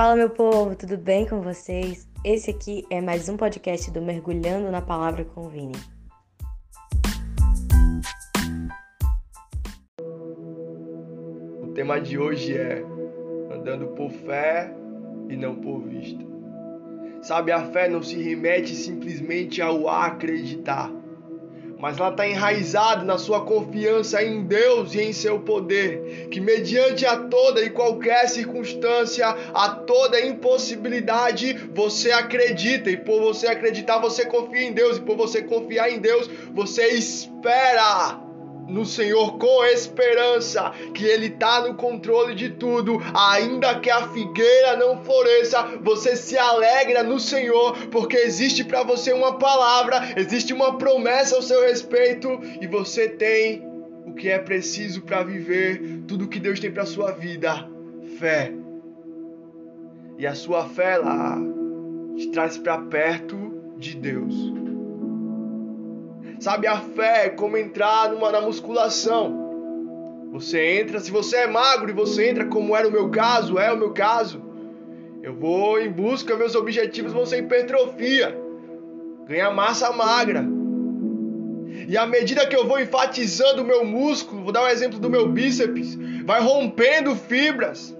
Fala, meu povo, tudo bem com vocês? Esse aqui é mais um podcast do Mergulhando na Palavra com o Vini. O tema de hoje é andando por fé e não por vista. Sabe, a fé não se remete simplesmente ao acreditar mas ela está enraizada na sua confiança em Deus e em seu poder, que mediante a toda e qualquer circunstância, a toda impossibilidade, você acredita, e por você acreditar, você confia em Deus, e por você confiar em Deus, você espera no Senhor com esperança, que Ele está no controle de tudo, ainda que a figueira não floresça, você se alegra no Senhor, porque existe para você uma palavra, existe uma promessa ao seu respeito e você tem o que é preciso para viver tudo que Deus tem para sua vida: fé. E a sua fé lá te traz para perto de Deus. Sabe, a fé é como entrar numa, na musculação. Você entra, se você é magro e você entra como era o meu caso, é o meu caso. Eu vou em busca, meus objetivos vão ser hipertrofia, ganhar massa magra. E à medida que eu vou enfatizando o meu músculo, vou dar um exemplo do meu bíceps, vai rompendo fibras,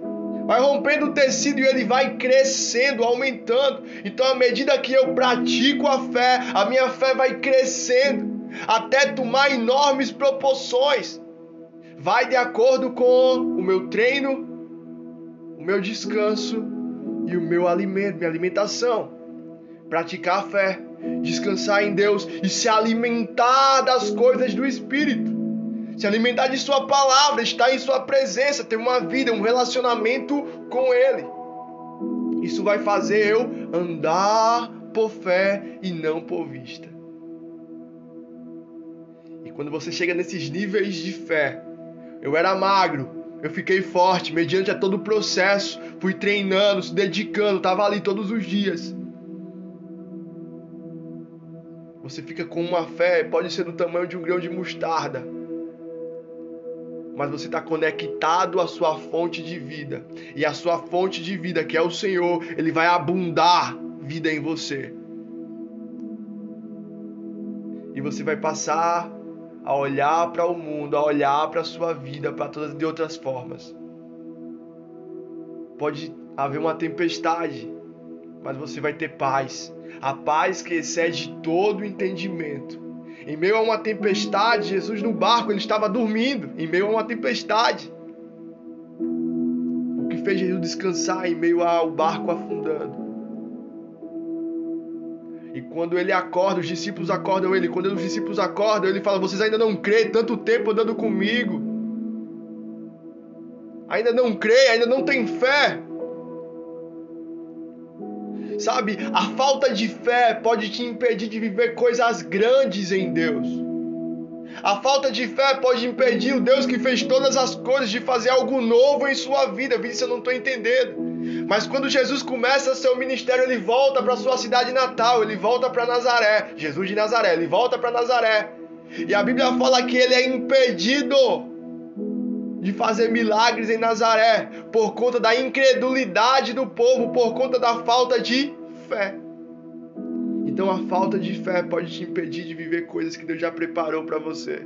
vai rompendo o tecido e ele vai crescendo, aumentando. Então, à medida que eu pratico a fé, a minha fé vai crescendo até tomar enormes proporções. Vai de acordo com o meu treino, o meu descanso e o meu alimento, minha alimentação. Praticar a fé, descansar em Deus e se alimentar das coisas do Espírito. Se alimentar de Sua palavra, estar em Sua presença, ter uma vida, um relacionamento com Ele. Isso vai fazer eu andar por fé e não por vista. E quando você chega nesses níveis de fé, eu era magro, eu fiquei forte mediante a todo o processo, fui treinando, se dedicando, estava ali todos os dias. Você fica com uma fé, pode ser do tamanho de um grão de mostarda, mas você está conectado à sua fonte de vida. E a sua fonte de vida, que é o Senhor, Ele vai abundar vida em você. E você vai passar a olhar para o mundo, a olhar para a sua vida, para todas de outras formas. Pode haver uma tempestade, mas você vai ter paz. A paz que excede todo entendimento. Em meio a uma tempestade, Jesus no barco, ele estava dormindo, em meio a uma tempestade. O que fez Jesus descansar em meio ao barco afundando? E quando ele acorda, os discípulos acordam ele. Quando os discípulos acordam, ele fala: Vocês ainda não creem tanto tempo andando comigo. Ainda não creem, ainda não tem fé. Sabe, a falta de fé pode te impedir de viver coisas grandes em Deus. A falta de fé pode impedir o Deus que fez todas as coisas de fazer algo novo em sua vida. Se eu não estou entendendo. Mas quando Jesus começa seu ministério, ele volta para sua cidade natal, ele volta para Nazaré. Jesus de Nazaré, ele volta para Nazaré. E a Bíblia fala que ele é impedido de fazer milagres em Nazaré por conta da incredulidade do povo, por conta da falta de fé. Então a falta de fé pode te impedir de viver coisas que Deus já preparou para você.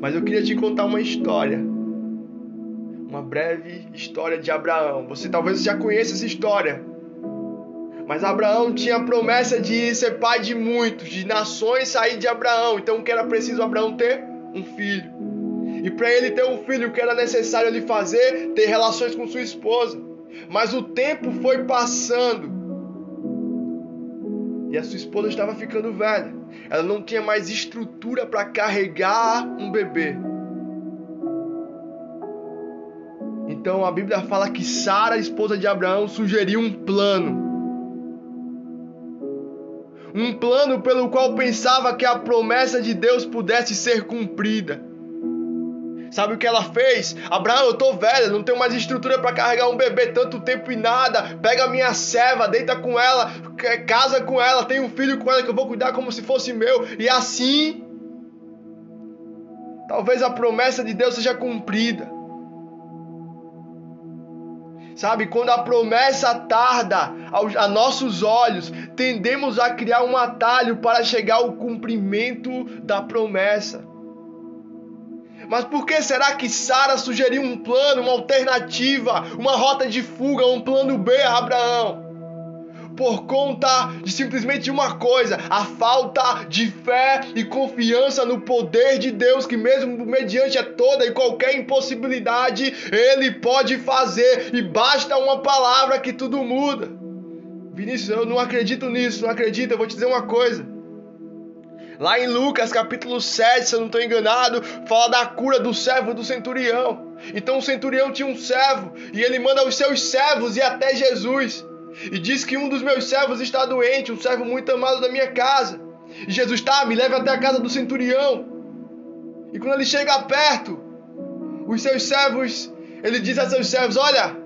Mas eu queria te contar uma história uma breve história de Abraão. Você talvez já conheça essa história. Mas Abraão tinha a promessa de ser pai de muitos, de nações sair de Abraão. Então o que era preciso Abraão ter? Um filho. E para ele ter um filho, o que era necessário ele fazer? Ter relações com sua esposa. Mas o tempo foi passando. E a sua esposa estava ficando velha. Ela não tinha mais estrutura para carregar um bebê. Então a Bíblia fala que Sara, esposa de Abraão, sugeriu um plano. Um plano pelo qual pensava que a promessa de Deus pudesse ser cumprida. Sabe o que ela fez? Abraão, eu tô velha, não tenho mais estrutura para carregar um bebê tanto tempo e nada. Pega a minha serva, deita com ela, casa com ela, tem um filho com ela que eu vou cuidar como se fosse meu. E assim, talvez a promessa de Deus seja cumprida. Sabe, quando a promessa tarda a nossos olhos, tendemos a criar um atalho para chegar ao cumprimento da promessa. Mas por que será que Sara sugeriu um plano, uma alternativa, uma rota de fuga, um plano B a Abraão? Por conta de simplesmente uma coisa: a falta de fé e confiança no poder de Deus, que, mesmo mediante toda e qualquer impossibilidade, Ele pode fazer, e basta uma palavra que tudo muda. Vinícius, eu não acredito nisso, não acredito. Eu vou te dizer uma coisa. Lá em Lucas capítulo 7, se eu não estou enganado, fala da cura do servo do centurião. Então o centurião tinha um servo e ele manda os seus servos ir até Jesus. E diz que um dos meus servos está doente, um servo muito amado da minha casa. E Jesus está, me leve até a casa do centurião. E quando ele chega perto, os seus servos, ele diz a seus servos: Olha,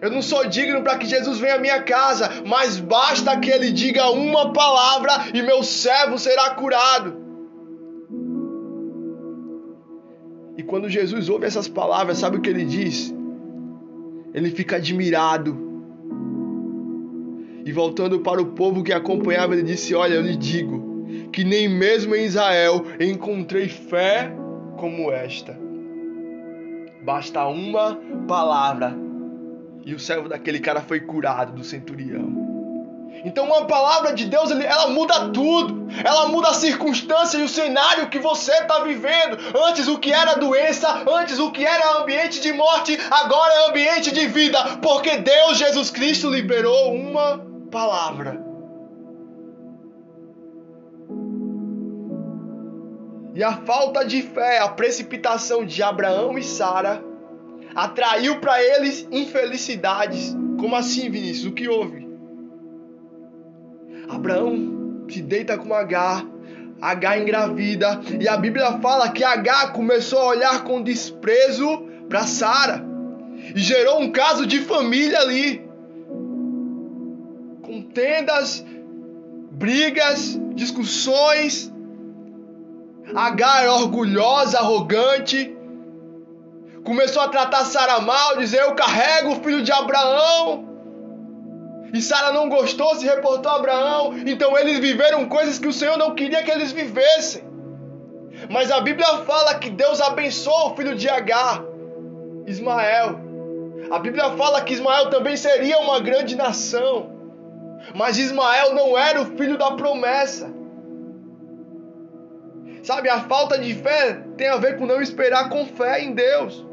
eu não sou digno para que Jesus venha à minha casa, mas basta que ele diga uma palavra e meu servo será curado. E quando Jesus ouve essas palavras, sabe o que ele diz? Ele fica admirado. E voltando para o povo que acompanhava, ele disse: Olha, eu lhe digo que nem mesmo em Israel encontrei fé como esta. Basta uma palavra e o servo daquele cara foi curado do centurião. Então uma palavra de Deus, ela muda tudo. Ela muda a circunstância e o cenário que você está vivendo. Antes o que era doença, antes o que era ambiente de morte, agora é ambiente de vida. Porque Deus, Jesus Cristo, liberou uma palavra. E a falta de fé, a precipitação de Abraão e Sara atraiu para eles infelicidades. Como assim, Vinícius? O que houve? Abraão se deita com Agar, Agar engravida, e a Bíblia fala que Agar começou a olhar com desprezo para Sara e gerou um caso de família ali. Contendas, brigas, discussões. Agar é orgulhosa, arrogante, começou a tratar Sara mal, dizer eu carrego o filho de Abraão. E Sara não gostou, se reportou a Abraão. Então eles viveram coisas que o Senhor não queria que eles vivessem. Mas a Bíblia fala que Deus abençoou o filho de Agar, Ismael. A Bíblia fala que Ismael também seria uma grande nação. Mas Ismael não era o filho da promessa. Sabe, a falta de fé tem a ver com não esperar com fé em Deus.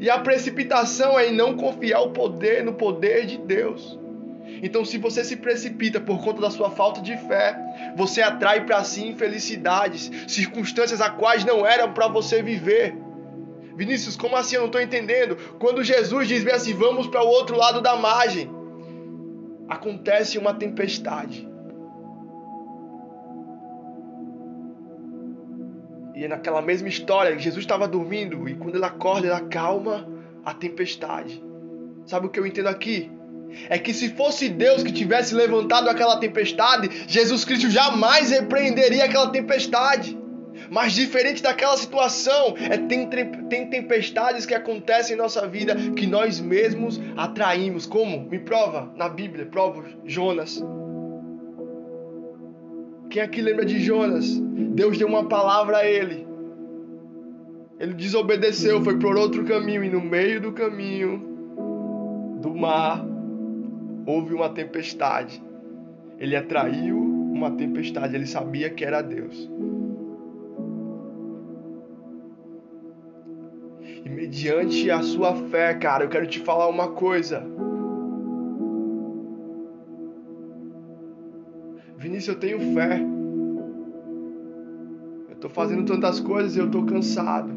E a precipitação é em não confiar o poder no poder de Deus. Então, se você se precipita por conta da sua falta de fé, você atrai para si infelicidades, circunstâncias a quais não eram para você viver. Vinícius, como assim? Eu não estou entendendo. Quando Jesus diz assim, vamos para o outro lado da margem, acontece uma tempestade. E naquela mesma história, Jesus estava dormindo e quando ele acorda, ele acalma a tempestade. Sabe o que eu entendo aqui? É que se fosse Deus que tivesse levantado aquela tempestade, Jesus Cristo jamais repreenderia aquela tempestade. Mas diferente daquela situação, é tem, tem tempestades que acontecem em nossa vida que nós mesmos atraímos. Como? Me prova na Bíblia, prova Jonas. Quem aqui lembra de Jonas? Deus deu uma palavra a ele. Ele desobedeceu, foi por outro caminho, e no meio do caminho do mar houve uma tempestade. Ele atraiu uma tempestade, ele sabia que era Deus. E mediante a sua fé, cara, eu quero te falar uma coisa. Vinícius, eu tenho fé. Eu estou fazendo tantas coisas e eu estou cansado.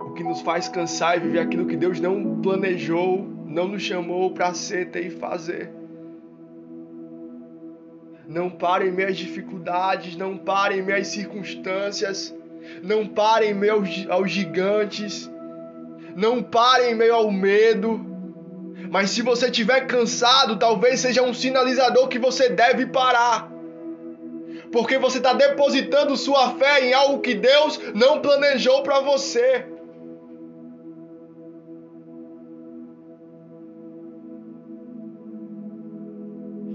O que nos faz cansar é viver aquilo que Deus não planejou, não nos chamou para ser, ter e fazer. Não parem minhas dificuldades, não parem minhas circunstâncias, não parem meio aos gigantes, não parem meio ao medo mas se você estiver cansado, talvez seja um sinalizador que você deve parar. Porque você está depositando sua fé em algo que Deus não planejou para você.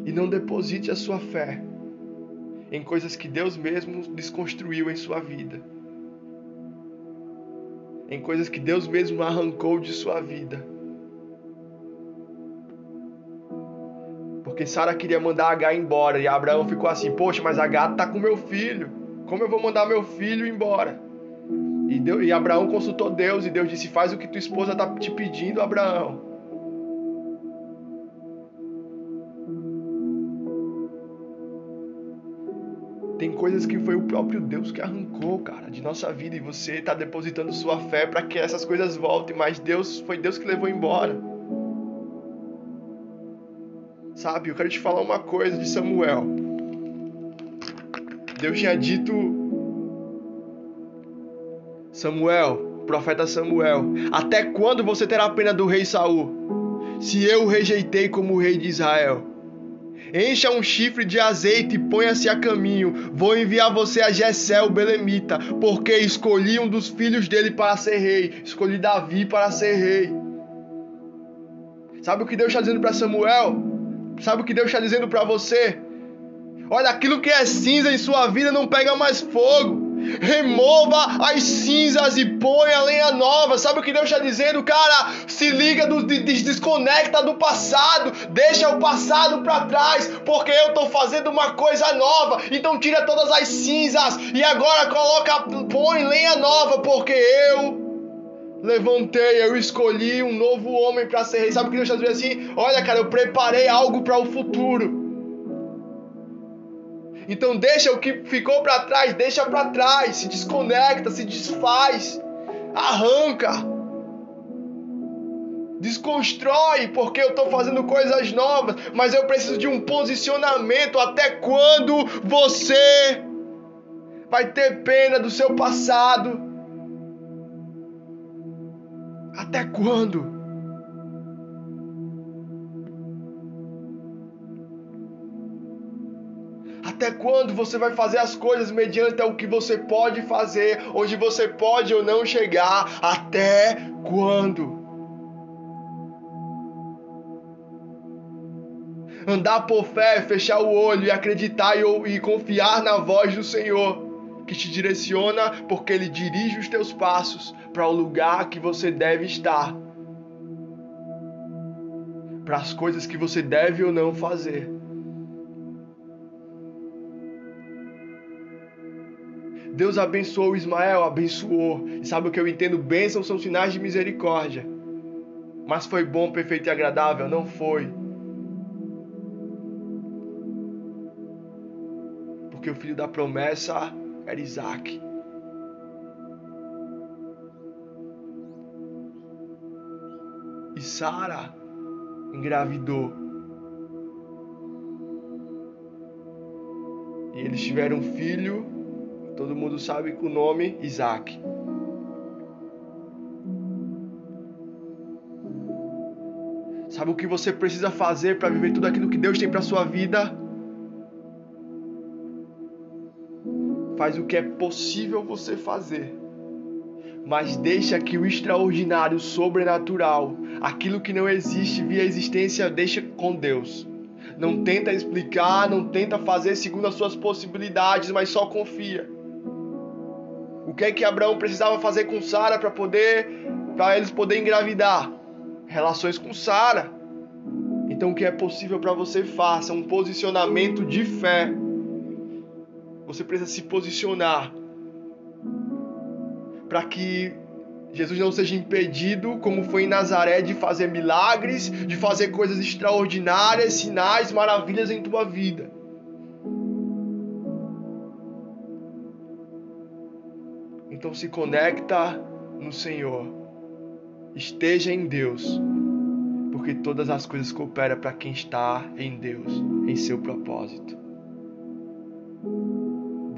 E não deposite a sua fé em coisas que Deus mesmo desconstruiu em sua vida, em coisas que Deus mesmo arrancou de sua vida. Porque Sara queria mandar H embora e Abraão ficou assim: Poxa, mas H tá com meu filho. Como eu vou mandar meu filho embora? E, Deus, e Abraão consultou Deus e Deus disse: Faz o que tua esposa está te pedindo, Abraão. Tem coisas que foi o próprio Deus que arrancou, cara, de nossa vida e você está depositando sua fé para que essas coisas voltem, mas Deus foi Deus que levou embora. Sabe, eu quero te falar uma coisa de Samuel. Deus tinha dito Samuel, profeta Samuel, até quando você terá pena do rei Saul? Se eu o rejeitei como rei de Israel. Encha um chifre de azeite e ponha-se a caminho. Vou enviar você a Jessé, o belemita, porque escolhi um dos filhos dele para ser rei. Escolhi Davi para ser rei. Sabe o que Deus está dizendo para Samuel? Sabe o que Deus está dizendo para você? Olha, aquilo que é cinza em sua vida não pega mais fogo. Remova as cinzas e põe a lenha nova. Sabe o que Deus está dizendo, cara? Se liga, do, desconecta do passado, deixa o passado para trás, porque eu estou fazendo uma coisa nova. Então tira todas as cinzas e agora coloca, põe lenha nova, porque eu levantei, eu escolhi um novo homem para ser rei. Sabe o que Deus está dizendo assim? Olha, cara, eu preparei algo para o futuro. Então deixa o que ficou para trás, deixa para trás, se desconecta, se desfaz, arranca. Desconstrói, porque eu estou fazendo coisas novas, mas eu preciso de um posicionamento. Até quando você vai ter pena do seu passado? Até quando? Até quando você vai fazer as coisas mediante o que você pode fazer, onde você pode ou não chegar? Até quando? Andar por fé, fechar o olho e acreditar e, e confiar na voz do Senhor, que te direciona, porque Ele dirige os teus passos para o lugar que você deve estar, para as coisas que você deve ou não fazer. Deus abençoou Ismael, abençoou. E sabe o que eu entendo? Bênçãos são sinais de misericórdia. Mas foi bom, perfeito e agradável? Não foi. Porque o filho da promessa era Isaac. E Sara engravidou. E eles tiveram um filho Todo mundo sabe com o nome Isaac. Sabe o que você precisa fazer para viver tudo aquilo que Deus tem para sua vida? Faz o que é possível você fazer. Mas deixa que o extraordinário, o sobrenatural, aquilo que não existe via existência, deixa com Deus. Não tenta explicar, não tenta fazer segundo as suas possibilidades, mas só confia. O que é que Abraão precisava fazer com Sara para poder para eles poderem engravidar? Relações com Sara. Então o que é possível para você faça um posicionamento de fé. Você precisa se posicionar para que Jesus não seja impedido, como foi em Nazaré, de fazer milagres, de fazer coisas extraordinárias, sinais, maravilhas em tua vida. Então se conecta no Senhor. Esteja em Deus, porque todas as coisas cooperam para quem está em Deus, em seu propósito.